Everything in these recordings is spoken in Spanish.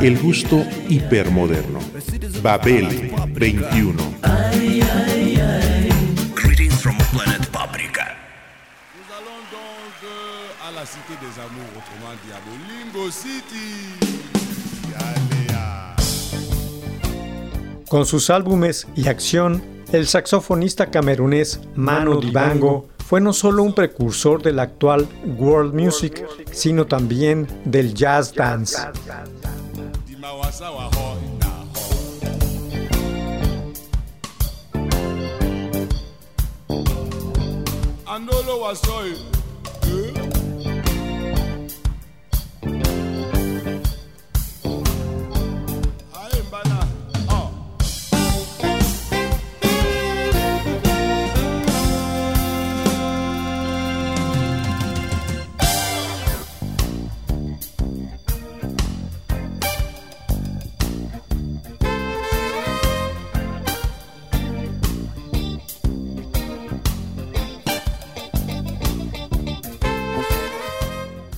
El gusto hipermoderno. Babel 21. Greetings from planet Paprika. Nous allons donc euh, à la cité des amours, autrement dit à Bolingo City. Yalea. Con sus álbumes y acción, el saxofonista camerunés Manu Dibango fue no solo un precursor del actual world music, sino también del jazz dance. I know hɔ na hɔ. Andolo wa.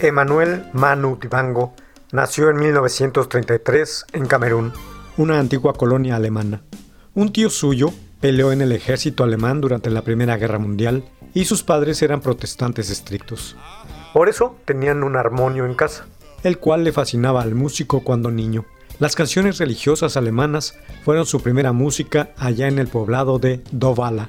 Emmanuel Manu Dibango nació en 1933 en Camerún, una antigua colonia alemana. Un tío suyo peleó en el ejército alemán durante la Primera Guerra Mundial y sus padres eran protestantes estrictos. Por eso tenían un armonio en casa, el cual le fascinaba al músico cuando niño. Las canciones religiosas alemanas fueron su primera música allá en el poblado de Dovala.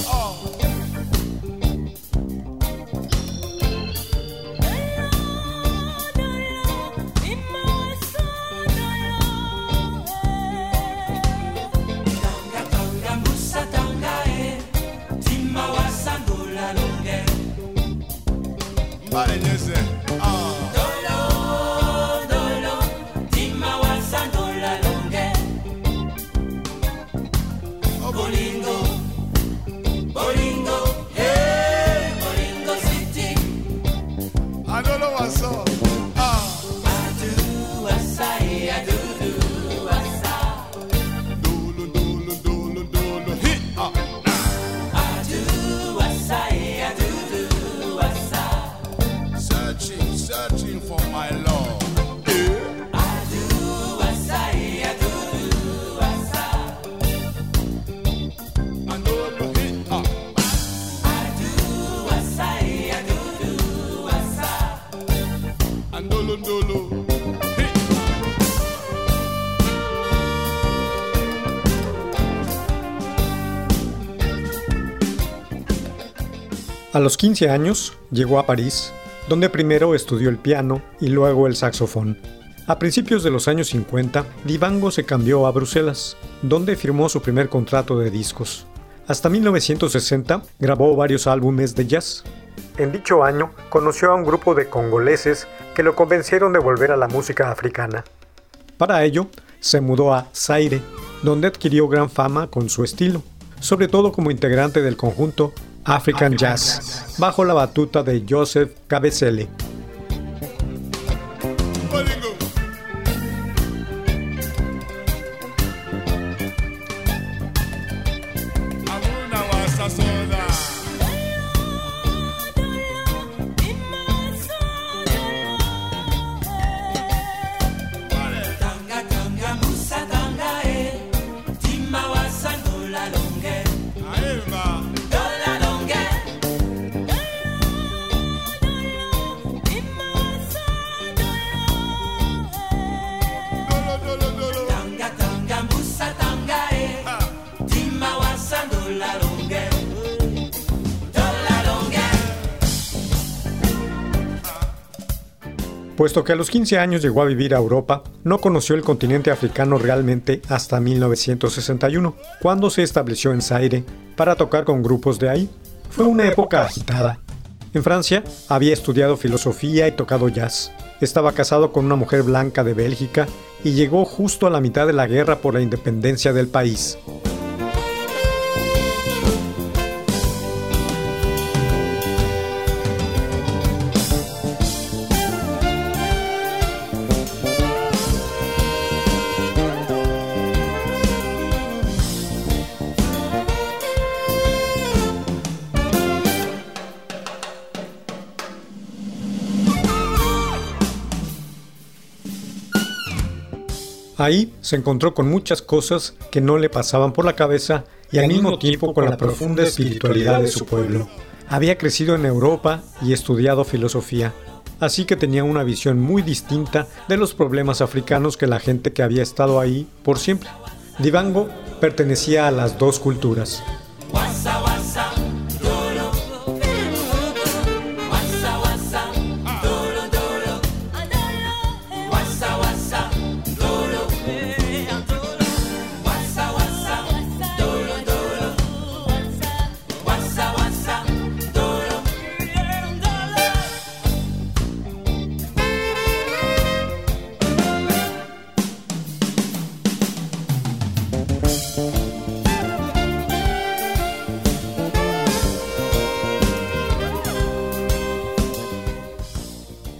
A los 15 años llegó a París, donde primero estudió el piano y luego el saxofón. A principios de los años 50, Divango se cambió a Bruselas, donde firmó su primer contrato de discos. Hasta 1960 grabó varios álbumes de jazz. En dicho año conoció a un grupo de congoleses que lo convencieron de volver a la música africana. Para ello, se mudó a Zaire, donde adquirió gran fama con su estilo, sobre todo como integrante del conjunto African Jazz, bajo la batuta de Joseph Cabezele. Puesto que a los 15 años llegó a vivir a Europa, no conoció el continente africano realmente hasta 1961, cuando se estableció en Zaire para tocar con grupos de ahí. Fue una época agitada. En Francia había estudiado filosofía y tocado jazz. Estaba casado con una mujer blanca de Bélgica y llegó justo a la mitad de la guerra por la independencia del país. Ahí se encontró con muchas cosas que no le pasaban por la cabeza y al mismo tiempo con la profunda espiritualidad de su pueblo. Había crecido en Europa y estudiado filosofía, así que tenía una visión muy distinta de los problemas africanos que la gente que había estado ahí por siempre. Divango pertenecía a las dos culturas,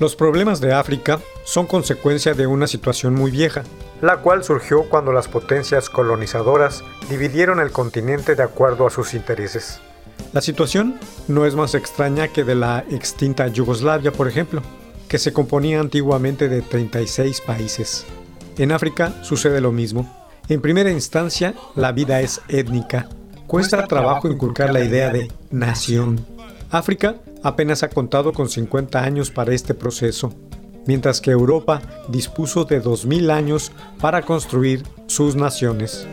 Los problemas de África son consecuencia de una situación muy vieja, la cual surgió cuando las potencias colonizadoras dividieron el continente de acuerdo a sus intereses. La situación no es más extraña que de la extinta Yugoslavia, por ejemplo, que se componía antiguamente de 36 países. En África sucede lo mismo. En primera instancia, la vida es étnica. Cuesta trabajo inculcar la idea de nación. África apenas ha contado con 50 años para este proceso, mientras que Europa dispuso de 2.000 años para construir sus naciones.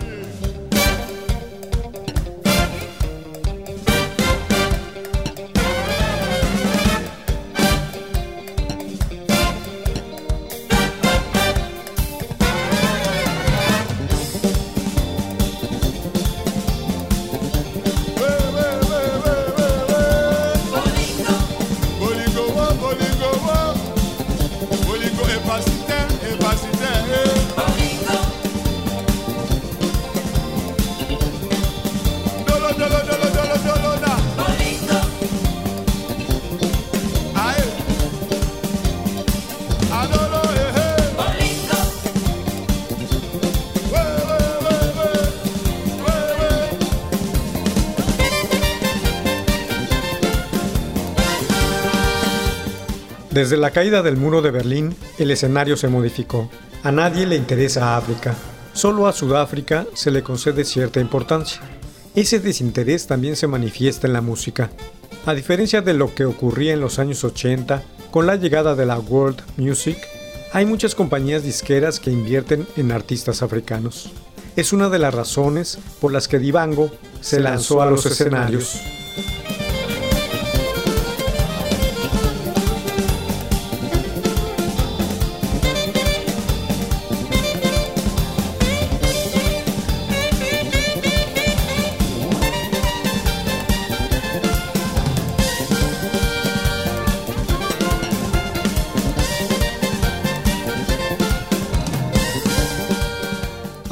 Desde la caída del muro de Berlín, el escenario se modificó. A nadie le interesa África, solo a Sudáfrica se le concede cierta importancia. Ese desinterés también se manifiesta en la música. A diferencia de lo que ocurría en los años 80, con la llegada de la World Music, hay muchas compañías disqueras que invierten en artistas africanos. Es una de las razones por las que Divango se lanzó a los escenarios.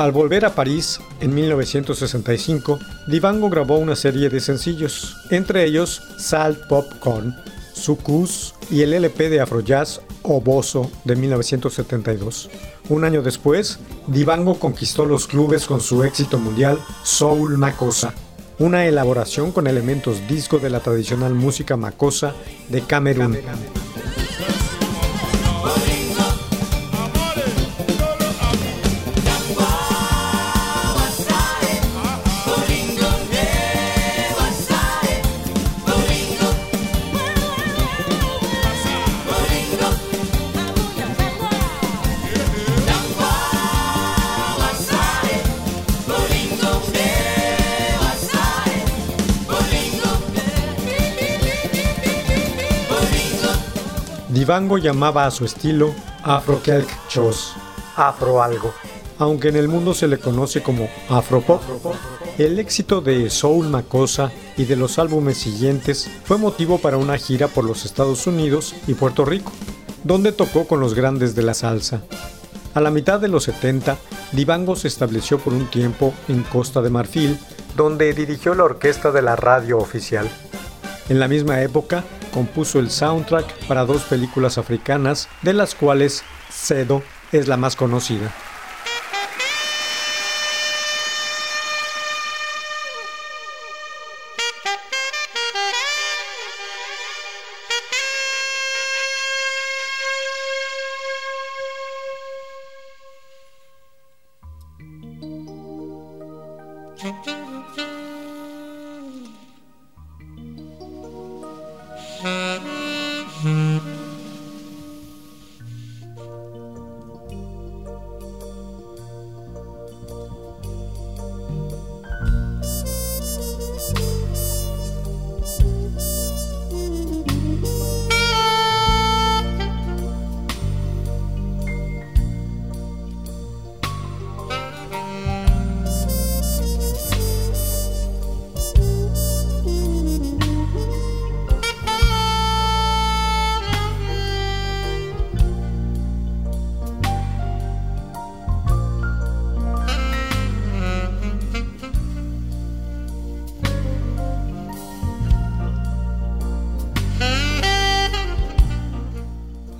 Al volver a París en 1965, Divango grabó una serie de sencillos, entre ellos Salt Popcorn, Sucus y el LP de Afrojazz Oboso de 1972. Un año después, Divango conquistó los clubes con su éxito mundial Soul Makossa, una elaboración con elementos disco de la tradicional música makossa de Camerún. Divango llamaba a su estilo Afro Kelk Chos, Afro algo, aunque en el mundo se le conoce como Afropop. El éxito de Soul Macosa y de los álbumes siguientes fue motivo para una gira por los Estados Unidos y Puerto Rico, donde tocó con los grandes de la salsa. A la mitad de los 70, Divango se estableció por un tiempo en Costa de Marfil, donde dirigió la orquesta de la radio oficial. En la misma época, compuso el soundtrack para dos películas africanas, de las cuales Cedo es la más conocida.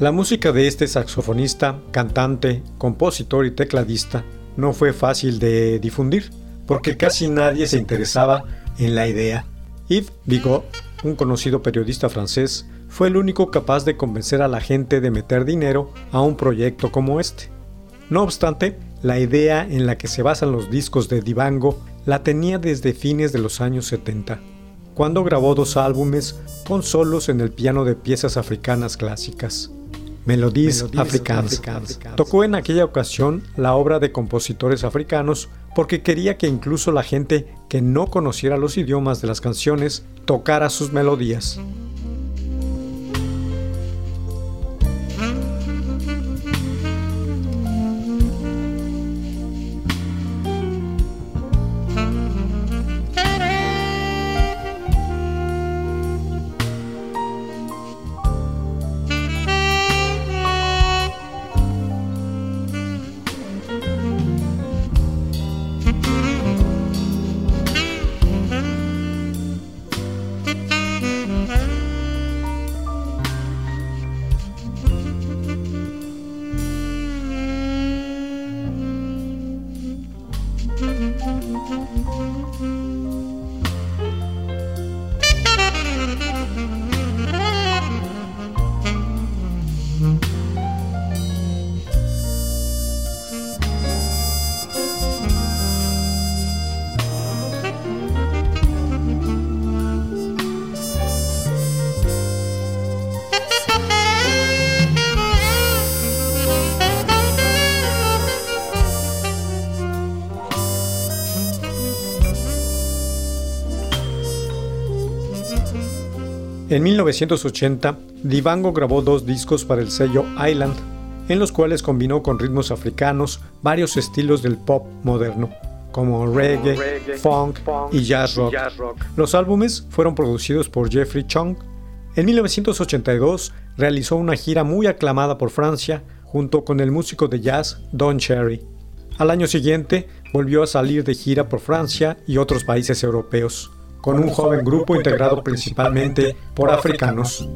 La música de este saxofonista, cantante, compositor y tecladista no fue fácil de difundir, porque casi nadie se interesaba en la idea. Yves Bigot, un conocido periodista francés, fue el único capaz de convencer a la gente de meter dinero a un proyecto como este. No obstante, la idea en la que se basan los discos de Divango la tenía desde fines de los años 70, cuando grabó dos álbumes con solos en el piano de piezas africanas clásicas. Melodies, Africanas. Tocó en aquella ocasión la obra de compositores africanos porque quería que incluso la gente que no conociera los idiomas de las canciones tocara sus melodías. En 1980, Divango grabó dos discos para el sello Island, en los cuales combinó con ritmos africanos varios estilos del pop moderno, como reggae, funk, y jazz rock. Los álbumes fueron producidos por Jeffrey Chung. En 1982 realizó una gira muy aclamada por Francia junto con el músico de jazz Don Cherry. Al año siguiente volvió a salir de gira por Francia y otros países europeos con un joven grupo integrado principalmente por africanos.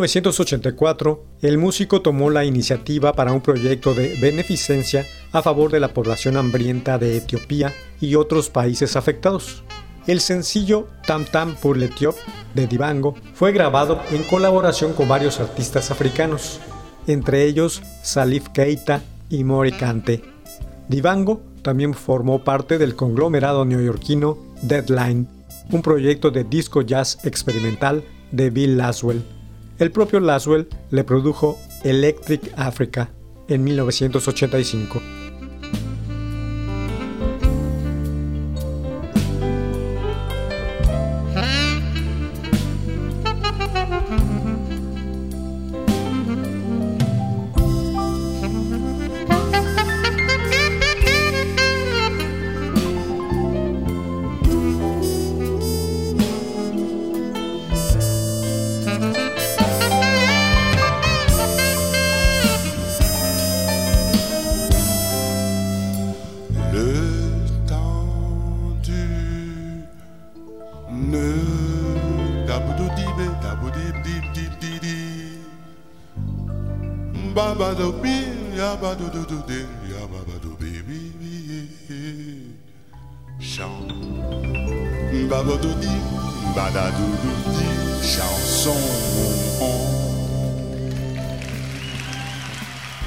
1984, el músico tomó la iniciativa para un proyecto de beneficencia a favor de la población hambrienta de Etiopía y otros países afectados. El sencillo Tam Tam pour l'Ethiop de Dibango fue grabado en colaboración con varios artistas africanos, entre ellos Salif Keita y Mori Kante. Dibango también formó parte del conglomerado neoyorquino Deadline, un proyecto de disco jazz experimental de Bill Laswell. El propio Laswell le produjo Electric Africa en 1985.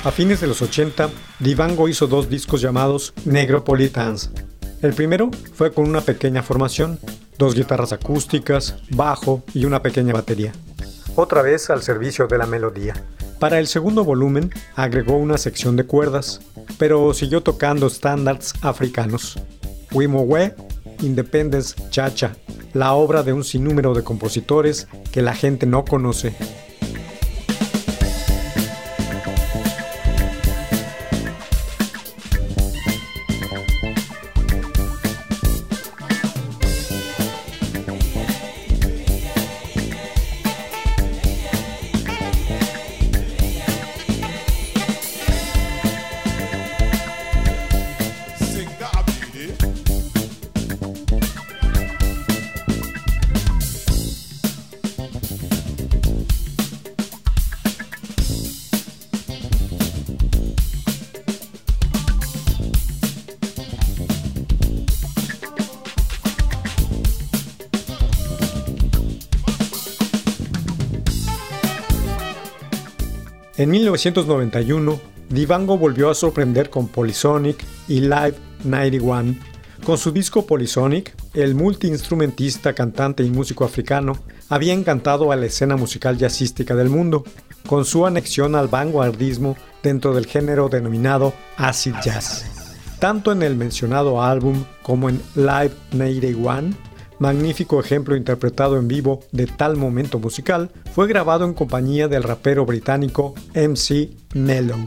A fines de los 80, Divango hizo dos discos llamados Negropolitans. El primero fue con una pequeña formación, dos guitarras acústicas, bajo y una pequeña batería. Otra vez al servicio de la melodía. Para el segundo volumen agregó una sección de cuerdas, pero siguió tocando estándares africanos. Wimowe, Independence Chacha, la obra de un sinnúmero de compositores que la gente no conoce. En 1991, Divango volvió a sorprender con Polysonic y Live 91. Con su disco Polysonic, el multiinstrumentista, cantante y músico africano había encantado a la escena musical jazzística del mundo, con su anexión al vanguardismo dentro del género denominado acid jazz. Tanto en el mencionado álbum como en Live 91, magnífico ejemplo interpretado en vivo de tal momento musical, fue grabado en compañía del rapero británico MC Mellow.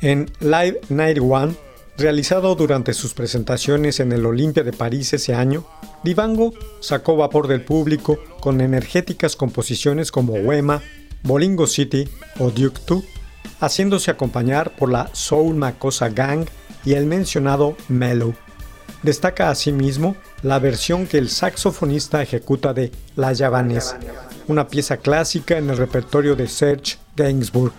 En Live 91, realizado durante sus presentaciones en el Olimpia de París ese año, Divango sacó vapor del público con energéticas composiciones como Wema, Bolingo City o Duke 2, haciéndose acompañar por la Soul Makosa Gang y el mencionado Mellow. Destaca asimismo la versión que el saxofonista ejecuta de La Javanese, una pieza clásica en el repertorio de Serge Gainsbourg.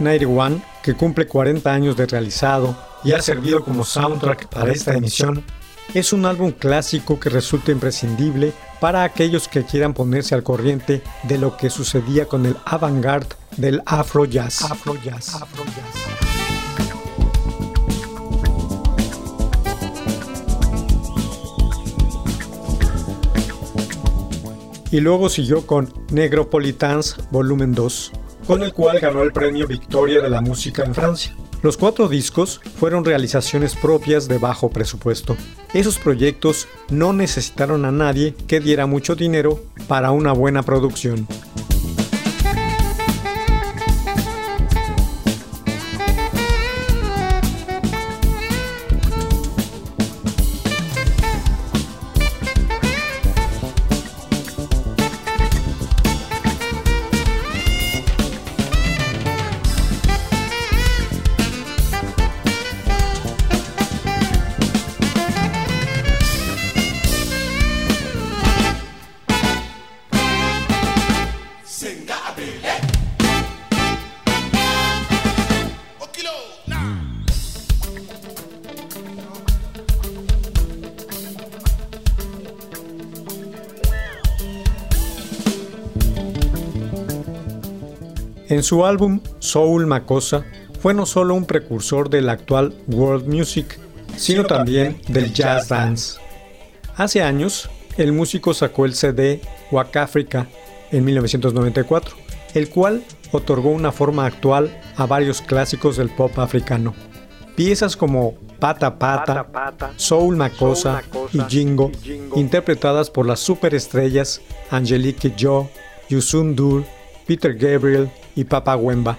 91, que cumple 40 años de realizado y ha servido como soundtrack para esta emisión, es un álbum clásico que resulta imprescindible para aquellos que quieran ponerse al corriente de lo que sucedía con el avant-garde del Afro Jazz. Afro -jazz. Afro -jazz. y luego siguió con Negropolitans Volumen 2, con el cual ganó el premio Victoria de la Música en Francia. Los cuatro discos fueron realizaciones propias de bajo presupuesto. Esos proyectos no necesitaron a nadie que diera mucho dinero para una buena producción. En su álbum Soul Makosa fue no solo un precursor del actual world music, sino también del jazz dance. Hace años, el músico sacó el CD Waka Africa en 1994, el cual otorgó una forma actual a varios clásicos del pop africano. Piezas como Pata Pata, Soul Makosa y Jingo, interpretadas por las superestrellas Angelique Joe, Yusun Dur, Peter Gabriel y Papa Wemba.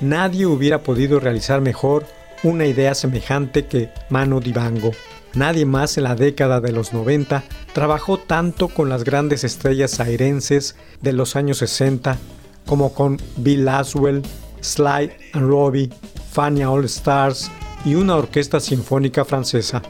Nadie hubiera podido realizar mejor una idea semejante que Manu Dibango. Nadie más en la década de los 90 trabajó tanto con las grandes estrellas airenses de los años 60 como con Bill Laswell, Sly and Robbie, Fania All Stars y una orquesta sinfónica francesa.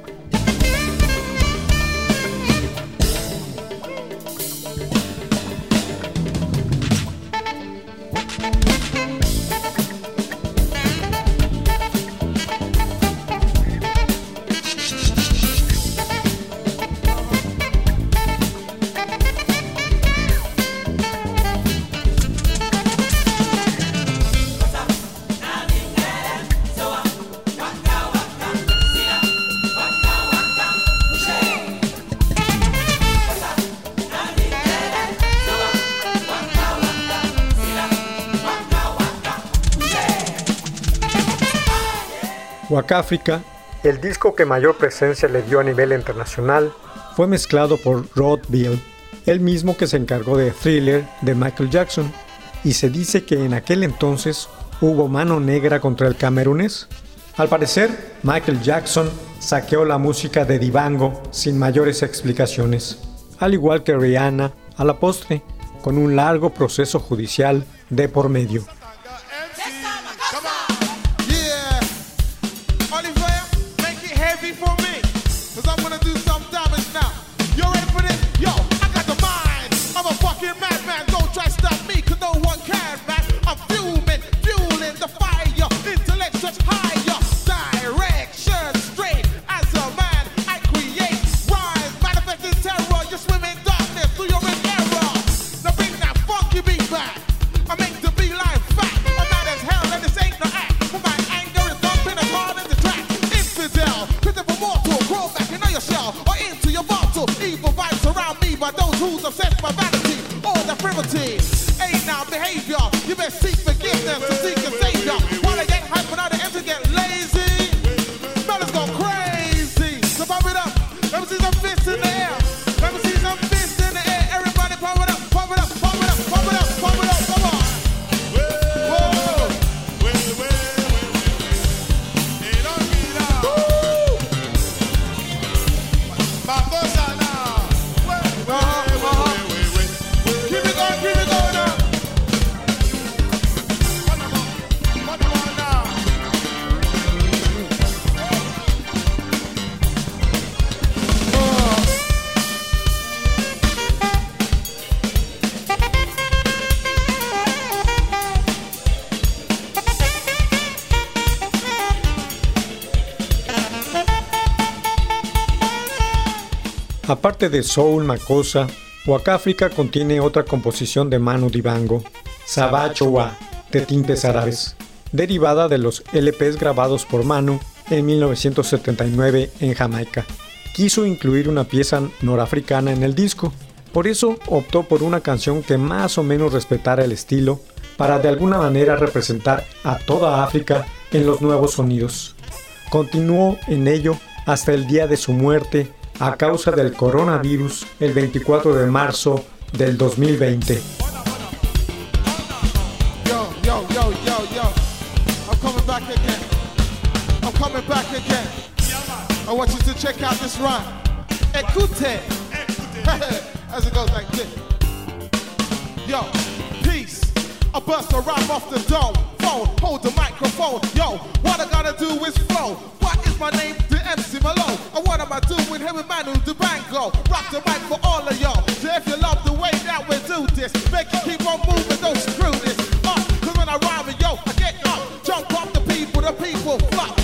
África, el disco que mayor presencia le dio a nivel internacional, fue mezclado por Rod Bill, el mismo que se encargó de Thriller de Michael Jackson, y se dice que en aquel entonces hubo mano negra contra el camerunés. Al parecer, Michael Jackson saqueó la música de Divango sin mayores explicaciones, al igual que Rihanna a la postre, con un largo proceso judicial de por medio. You best seek forgiveness and seek a savior. Aparte de Soul Makosa, Wakafrika contiene otra composición de Manu Dibango, Sabachoa, de tintes árabes, derivada de los LPs grabados por Manu en 1979 en Jamaica. Quiso incluir una pieza norafricana en el disco, por eso optó por una canción que más o menos respetara el estilo para de alguna manera representar a toda África en los nuevos sonidos. Continuó en ello hasta el día de su muerte a causa del coronavirus el 24 de marzo del 2020. Yo, yo, yo, yo, yo. I'm coming back again. I'm coming back again. I want you to check out this rhyme. Écoute. As it goes like this. Yo, peace. I bust a rhyme off the dome. Phone, hold the microphone. Yo, what I gotta do is flow. What is my name? The MC Malone. And what am I doing here with Manu Durango? Rock the mic for all of y'all. So if you love the way that we do this, make it keep on moving, don't screw this up. Cause when I rhyme yo, I get up. Jump off the people, the people flop.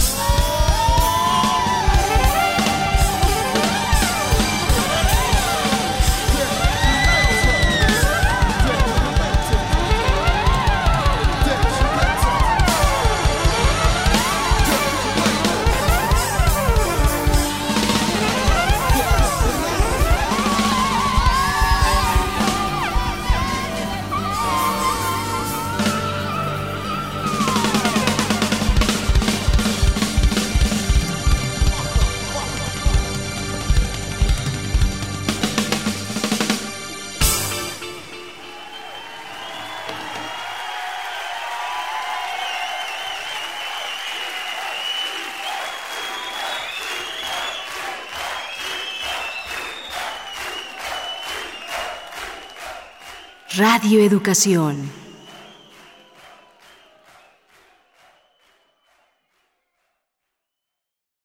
Radio Educación.